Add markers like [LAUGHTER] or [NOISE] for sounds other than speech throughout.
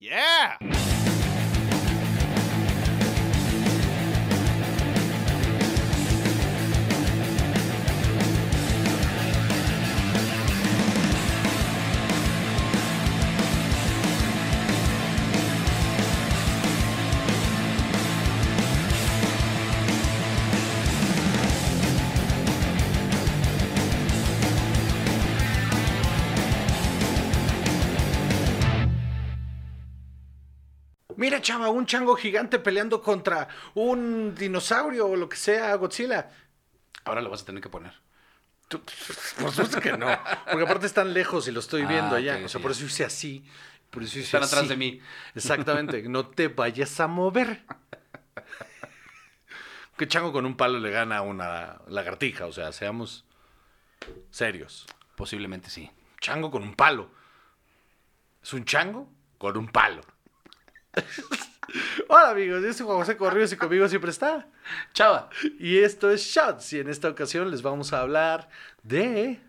Yeah! Mira, chava, un chango gigante peleando contra un dinosaurio o lo que sea, Godzilla. Ahora lo vas a tener que poner. Tú- Por supuesto que no. Porque aparte están lejos y lo estoy viendo Ah, allá. ok, o sea, sí. por eso hice así. Por eso hice Están atrás de mí. Exactamente. [LAUGHS] No te vayas a mover. Que chango con un palo le gana a una lagartija. O sea, seamos serios. Posiblemente sí. Chango con un palo. Es un chango con un palo. [LAUGHS] Hola amigos, yo soy Juan José Corrios y conmigo siempre está. Chava. Y esto es Shots. Y en esta ocasión les vamos a hablar de.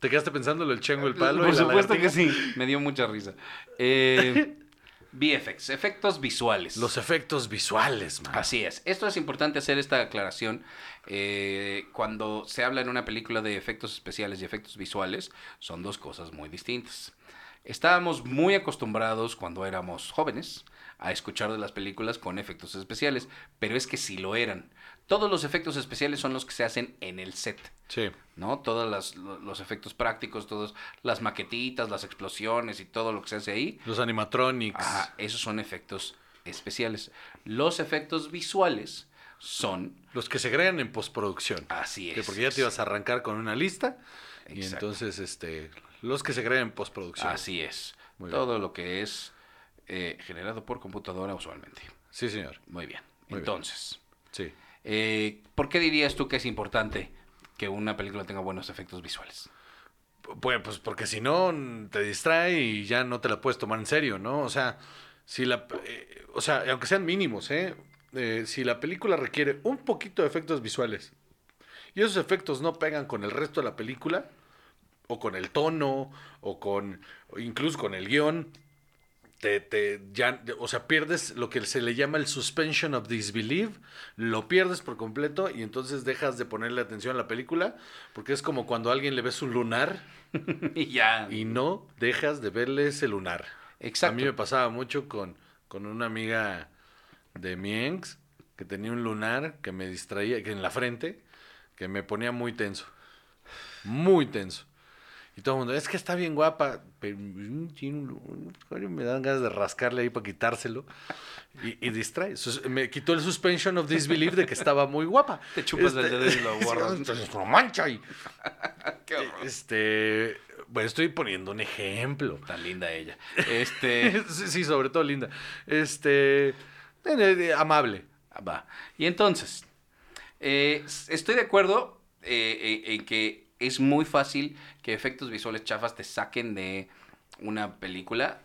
¿Te quedaste pensando lo del chango, el palo? Por y la supuesto que sí. Me dio mucha risa. Eh, [LAUGHS] VFX, efectos visuales. Los efectos visuales, man. Así es. Esto es importante hacer esta aclaración. eh, cuando se habla en una película de efectos especiales y efectos visuales, son dos cosas muy distintas. Estábamos muy acostumbrados cuando éramos jóvenes a escuchar de las películas con efectos especiales, pero es que sí lo eran. Todos los efectos especiales son los que se hacen en el set. Sí. ¿no? Todos los efectos prácticos, todas las maquetitas, las explosiones y todo lo que se hace ahí, Los animatronics. Ajá, esos son efectos especiales. Los efectos visuales son Los que se crean en postproducción. así es. Que porque ya te ibas a arrancar con una lista. Y entonces, este. Los que se crean en postproducción. Así es. Muy bien. todo lo que es eh, generado por computadora usualmente. Sí, señor. Muy bien. Muy bien. Entonces, Sí. eh, ¿por qué dirías tú que es importante que una película tenga buenos efectos visuales? Pues, pues porque si no te distrae y ya no te la puedes tomar en serio, ¿no? O sea, si la, eh, o sea, aunque sean mínimos, ¿eh? Eh, Si la película requiere un poquito de efectos visuales y esos efectos no pegan con el resto de la película o con el tono o con incluso con el guion, te, te- ya, o sea, pierdes lo que se le llama el suspension of disbelief, lo pierdes por completo y entonces dejas de ponerle atención a la película, porque es como cuando a alguien le ves un lunar [LAUGHS] y ya. y no dejas de verle ese lunar. Exacto. A mí me pasaba mucho con, con una amiga de mi ex que tenía un lunar que me distraía, que en la frente, que me ponía muy tenso. Muy tenso. Y todo el mundo, es que está bien guapa. Pero mm, me dan ganas de rascarle ahí para quitárselo. Y, y distrae. Me quitó el suspension of disbelief de que estaba muy guapa. [LAUGHS] Te chupas el Este- dedo y lo [LAUGHS] borras. Entonces, lo mancha y [LAUGHS] Qué horror. este, bueno, estoy poniendo un ejemplo. Tan linda ella. Este. sí, sobre todo linda. Este, eh, eh, amable. Va. Y entonces, eh, estoy de acuerdo eh, eh, en que es muy fácil que efectos visuales chafas te saquen de una película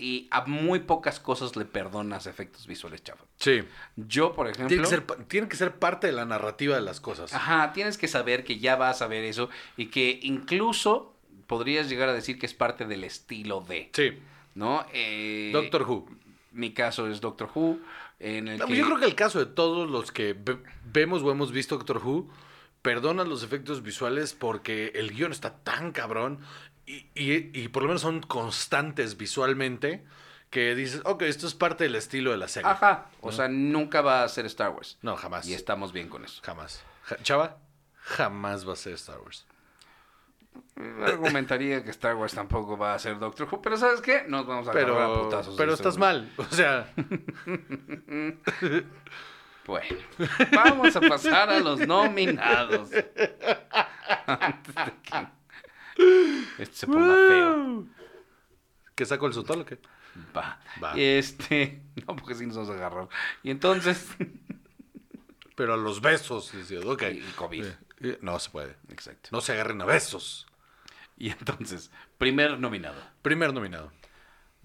y a muy pocas cosas le perdonas efectos visuales chafas. Sí. Yo, por ejemplo... Tiene que, ser, pa- tiene que ser parte de la narrativa de las cosas. Ajá, tienes que saber que ya vas a ver eso y que incluso podrías llegar a decir que es parte del estilo de, Sí. ¿no? Eh, Doctor Who. Mi caso es Doctor Who, en el No, que... Yo creo que el caso de todos los que ve- vemos o hemos visto Doctor Who, perdonan los efectos visuales porque el guion está tan cabrón y, y- y por lo menos son constantes visualmente que dices, ok, esto es parte del estilo de la serie. Ajá, o ¿no? sea, nunca va a ser Star Wars. No, jamás. Y estamos bien con eso. Jamás. Ja- Chava, jamás va a ser Star Wars. Argumentaría que Star Wars tampoco va a ser Doctor Who, pero ¿sabes qué? Nos vamos a agarrar a Pero, putazos. pero estás mal. O sea, [LAUGHS] Bueno, vamos a pasar a los nominados. Antes de que esto se ponga feo. ¿que saco el sotol o qué? Va. Va. Este, no, porque sí nos vamos a agarrar. Y entonces, Pero a los besos. ok. Y COVID. Eh, eh, no se puede. exacto. No se agarren a besos. Y entonces, primer nominado, Primer nominado.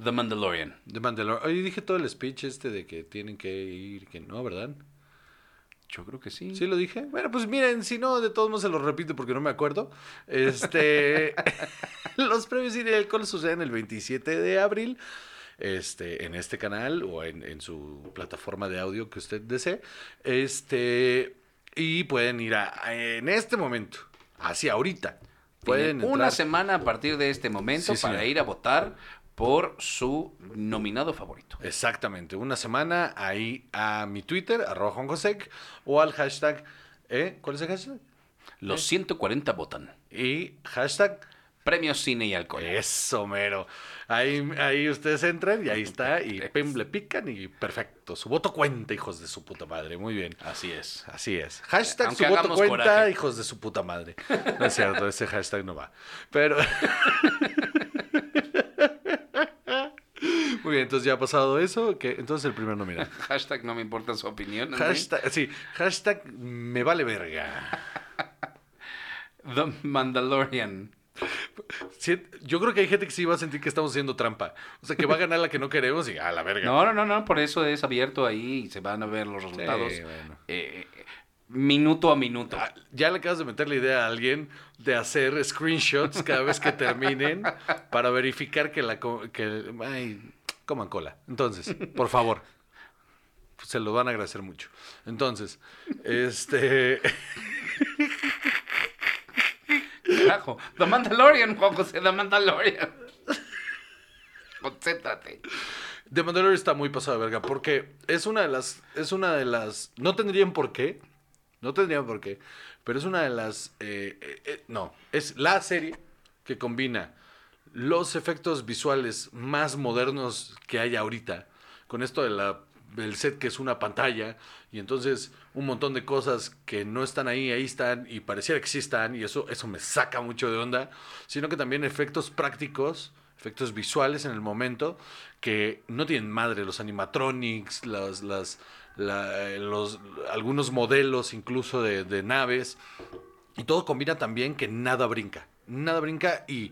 The Mandalorian. De Mandalorian. Oye, dije todo el speech este de que tienen que ir, que no, ¿verdad? Yo creo que sí. ¿Sí lo dije? Bueno, pues miren, si no, de todos modos se lo repito porque no me acuerdo. Este, [LAUGHS] los premios Cine y Alcohol suceden el 27 de abril este, en este canal o en, en su plataforma de audio que usted desee. Este, y pueden ir a, en este momento, así ahorita. Pueden una entrar. semana a partir de este momento Sí, para señor. ir a votar por su nominado favorito. Exactamente, una semana ahí a mi Twitter, arroba Juan Josec, o al hashtag, ¿eh? ¿cuál es el hashtag? Los 140 votan. Y hashtag Premios Cine y Alcohol. Eso, mero. Ahí, ahí ustedes entran y ahí está. Y pim, le pican y perfecto. Su voto cuenta, hijos de su puta madre. Muy bien. Así es. Así es. Hashtag Aunque su voto cuenta, coraje. hijos de su puta madre. No es cierto, ese hashtag no va. Pero. [LAUGHS] Muy bien, entonces ya ha pasado eso. que Entonces el primer nominado. [LAUGHS] Hashtag no me importa su opinión. ¿no? Hashtag, sí, hashtag me vale verga. The Mandalorian. Sí, yo creo que hay gente que sí va a sentir que estamos haciendo trampa. O sea, que va a ganar la que no queremos y a la verga. No, no, no, no, por eso es abierto ahí y se van a ver los resultados bueno. eh, minuto a minuto. Ah, Ya le acabas de meter la idea a alguien de hacer screenshots cada vez que terminen para verificar que la... Que, ay, coman cola. Entonces, por favor. Se lo van a agradecer mucho. Entonces, este... Carajo, The Mandalorian, Juan José, The Mandalorian. Concéntrate. The Mandalorian está muy pasado de verga porque es una de las... Es una de las... No tendrían por qué. No tendrían por qué. Pero es una de las... eh, eh, eh, no, es la serie que combina los efectos visuales más modernos que hay ahorita. Con esto de la, del set que es una pantalla. Y entonces un montón de cosas que no están ahí, ahí están. Y pareciera que sí están. Y eso, eso me saca mucho de onda. Sino que también efectos prácticos efectos visuales en el momento que no tienen madre, los animatronics, las, las, la- los, algunos modelos incluso de, de naves, y todo combina también que nada brinca, nada brinca y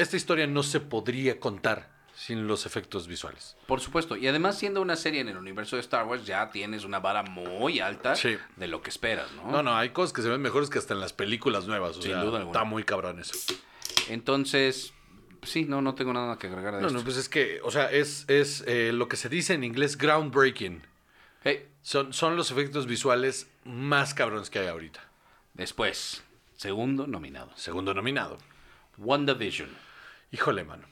esta historia no se podría contar sin los efectos visuales. Por supuesto, y además siendo una serie en el universo de Star Wars ya tienes una vara muy alta Sí. de lo que esperas, ¿no? No, no, hay cosas que se ven mejores que hasta en las películas nuevas, o Sin sea, duda alguna. está muy cabrón eso. Entonces, sí, no, no tengo nada que agregar a No, esto. no, pues es que, o sea, es, es eh, lo que se dice en inglés groundbreaking. Hey, Son, son los efectos visuales más cabrones que hay ahorita. después, segundo nominado. Segundo nominado. WandaVision. Híjole, mano.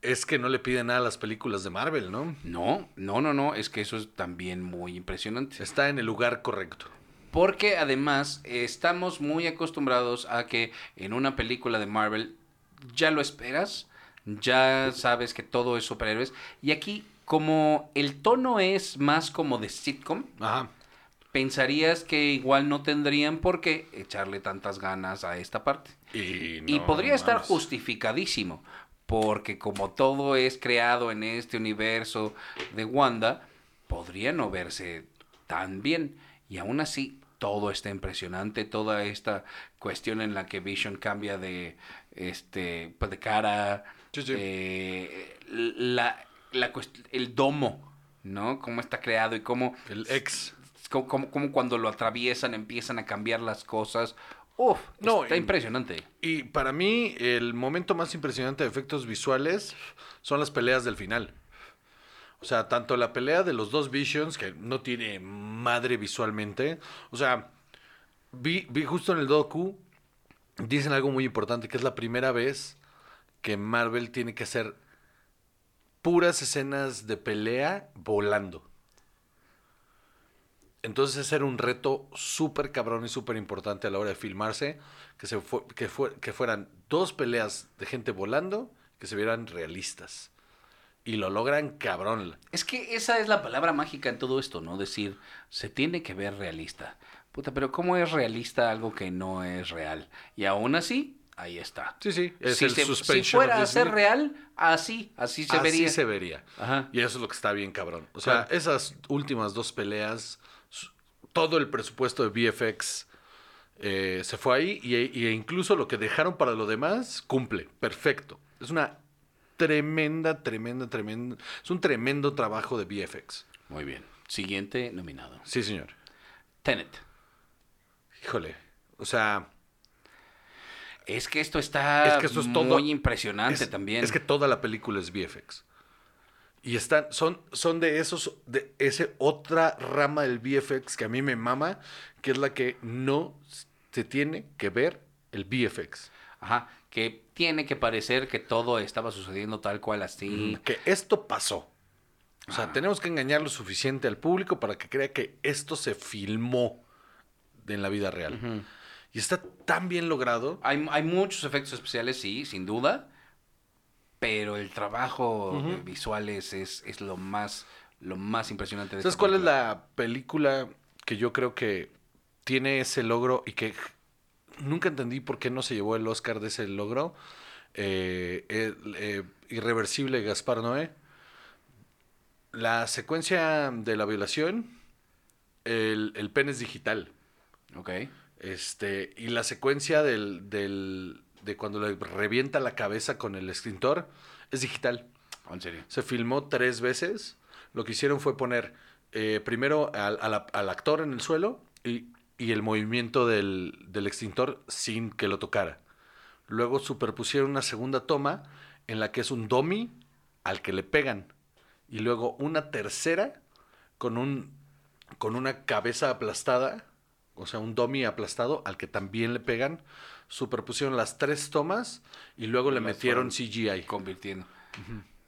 Es que no le piden nada a las películas de Marvel, ¿no? No, no, no, no, es que eso es también muy impresionante. Está en el lugar correcto. Porque además estamos muy acostumbrados a que en una película de Marvel ya lo esperas, ya sabes que todo es superhéroes. Y aquí, como el tono es más como de sitcom, Ajá. Pensarías que igual no tendrían por qué echarle tantas ganas a esta parte. Y, Y no podría estar justificadísimo, porque como todo es creado en este universo de Wanda, podría no verse tan bien. Y aún así, todo está impresionante, toda esta cuestión en la que Vision cambia de, este, pues de cara, Sí, sí. eh, la, la el domo, ¿no? Cómo está creado y cómo El ex. Como, como- como cuando lo atraviesan empiezan a cambiar las cosas. Uf, No, está y- impresionante. Y para mí, el momento más impresionante de efectos visuales son las peleas del final. O sea, tanto la pelea de los dos Visions, que no tiene madre visualmente. O sea, vi, vi justo en el docu, dicen algo muy importante, que es la primera vez que Marvel tiene que hacer puras escenas de pelea volando. Entonces ese era un reto súper cabrón y súper importante a la hora de filmarse, que, se fue, que, fue- que fueran dos peleas de gente volando que se vieran realistas. Y lo logran cabrón. Es que esa es la palabra mágica en todo esto, ¿no? Decir, se tiene que ver realista. Puta, pero ¿cómo es realista algo que no es real? Y aún así, ahí está. Sí, sí, es si, el se- si fuera a ser real, así, así se Así vería. se vería. Ajá. Y eso es lo que está bien cabrón. O sea, Claro. esas últimas dos peleas, todo el presupuesto de VFX eh, se fue ahí y, y incluso lo que dejaron para lo demás cumple. Perfecto. Es una tremenda, tremenda, tremenda. Es un tremendo trabajo de VFX. Muy bien. Siguiente nominado. Sí, señor. Tenet. Híjole. O sea, Es que esto está es que esto es todo. muy impresionante es- también. Es que toda la película es VFX. Y están, son, son de esos, de ese otra rama del VFX que a mí me mama, que es la que no se tiene que ver el VFX. Ajá, que tiene que parecer que todo estaba sucediendo tal cual así. Que esto pasó. O sea, tenemos que engañar lo suficiente al público para que crea que esto se filmó en la vida real. Y está tan bien logrado. Hay, hay muchos efectos especiales, sí, sin duda. Pero el trabajo Ujú. eh, visual es, es, es lo más lo más impresionante de ¿Sabes cuál es la película que yo creo que tiene ese logro y que nunca entendí por qué no se llevó el Oscar de ese logro? Eh, eh, Irreversible Gaspar Noé. La secuencia de la violación, el, el pene es digital. Ok. Este, y la secuencia del, del- de cuando le revienta la cabeza con el extintor es digital. En serio. Se filmó tres veces. Lo que hicieron fue poner eh, primero al, al- al actor en el suelo y, y el movimiento del, del extintor sin que lo tocara. Luego superpusieron una segunda toma en la que es un dummy al que le pegan. Y luego una tercera con, un, con una cabeza aplastada, o sea, un dummy aplastado al que también le pegan. Superpusieron las tres tomas y luego le Las metieron CGI. Convirtiendo.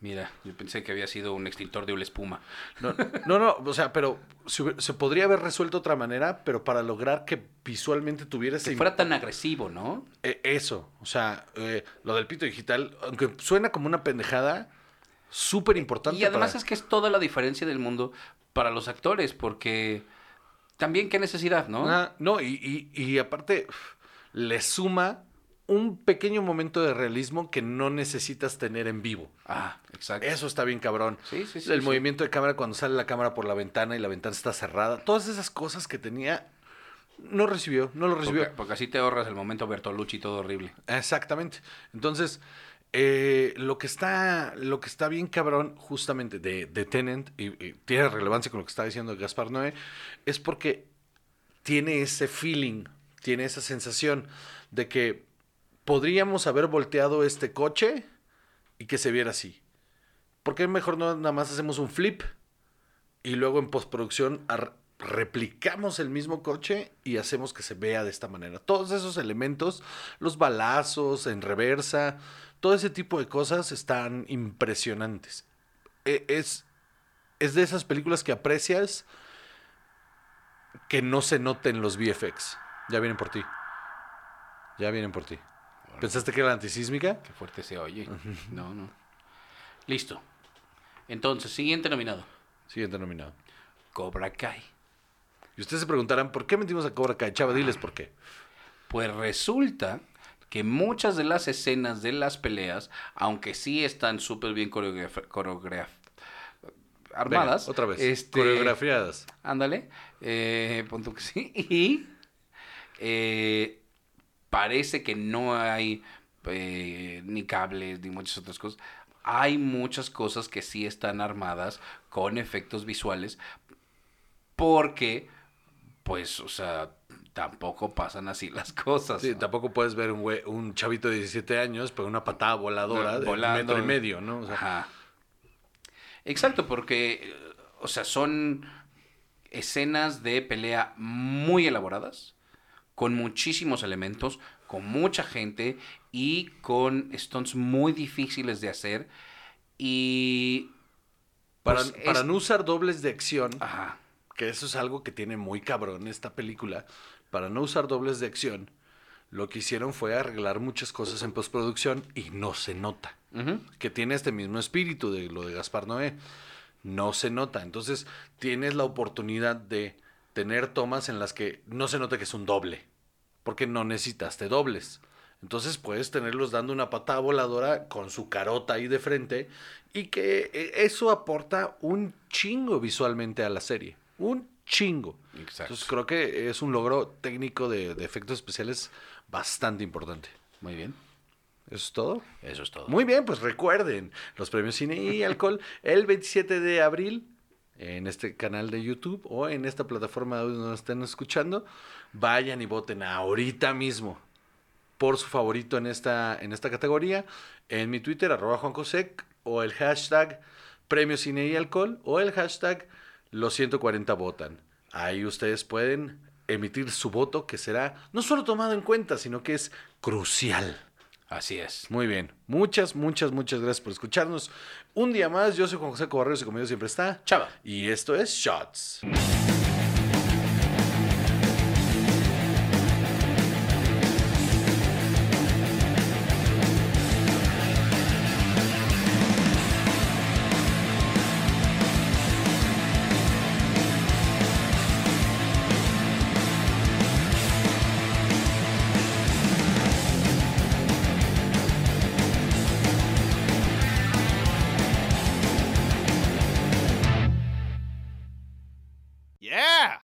Mira, yo pensé que había sido un extintor de una espuma. No, no, no, o sea, pero se, podría haber resuelto de otra manera, pero para lograr que visualmente tuviera ese Si fuera tan agresivo, ¿no? Eh, eso, o sea, eh, lo del pito digital, aunque suena como una pendejada, súper importante. Y además para- es que es toda la diferencia del mundo para los actores, porque también qué necesidad, ¿no? Ah, no, y, y- y aparte le suma un pequeño momento de realismo que no necesitas tener en vivo. Ah, exacto. Eso está bien cabrón. Sí, sí, sí, El sí. movimiento de cámara cuando sale la cámara por la ventana y la ventana está cerrada. Todas esas cosas que tenía, no recibió, no lo recibió. Porque, porque así te ahorras el momento Bertolucci todo horrible. Exactamente. Entonces, eh, lo que está, lo que está bien cabrón, justamente de, de Tenant, y, tiene relevancia con lo que está diciendo Gaspar Noé, es porque tiene ese feeling, tiene esa sensación de que podríamos haber volteado este coche y que se viera así. ¿Por qué mejor no nada más hacemos un flip y luego en postproducción replicamos el mismo coche y hacemos que se vea de esta manera? Todos esos elementos, los balazos en reversa, todo ese tipo de cosas están impresionantes. E- Es, es de esas películas que aprecias que no se noten los VFX. Ya vienen por ti. Ya vienen por ti. ¿Pensaste que era antisísmica? Qué fuerte se oye. No, no. Listo. Entonces, siguiente nominado. Siguiente nominado. Cobra Kai. Y ustedes se preguntarán, ¿por qué metimos a Cobra Kai? Chava, diles por qué. Pues resulta que muchas de las escenas de las peleas, aunque sí están súper bien coreograf coreograf- armadas. Venga, otra vez. este, Coreografiadas. Ándale. Eh, pon tú que sí. [LAUGHS] Y eh, parece que no hay eh, ni cables ni muchas otras cosas. Hay muchas cosas que sí están armadas con efectos visuales porque, pues, o sea, tampoco pasan así las cosas. Sí, ¿no? tampoco puedes ver un, güey- un chavito de 17 años, pero una patada voladora de un metro y medio, ¿no? O sea, Ajá. Exacto, porque, o sea, son escenas de pelea muy elaboradas, con muchísimos elementos, con mucha gente y con stunts muy difíciles de hacer. Y. para, pues, para es- no usar dobles de acción, Ajá. que eso es algo que tiene muy cabrón esta película, para no usar dobles de acción, lo que hicieron fue arreglar muchas cosas en postproducción y no se nota. Que tiene este mismo espíritu de lo de Gaspar Noé. No se nota. Entonces tienes la oportunidad de tener tomas en las que no se nota que es un doble, porque no necesitaste dobles. Entonces puedes tenerlos dando una patada voladora con su carota ahí de frente y que eh, eso aporta un chingo visualmente a la serie. Un chingo. Exacto. Entonces creo que es un logro técnico de, de efectos especiales bastante importante. Muy bien. ¿Eso es todo? Eso es todo. Muy bien, pues recuerden los premios Cine y [LAUGHS] Alcohol el 27 de abril en este canal de YouTube o en esta plataforma donde nos estén escuchando. Vayan y voten ahorita mismo por su favorito en esta, en esta categoría en mi Twitter, arroba Juan Cosec, o el hashtag Premio Cine y Alcohol o el hashtag los 140 votan. Ahí ustedes pueden emitir su voto que será no solo tomado en cuenta, sino que es crucial. Así es. Muy bien. Muchas, muchas, muchas gracias por escucharnos. Un día más, yo soy Juan José Cobarreros y conmigo siempre está Chava. Y esto es Shots.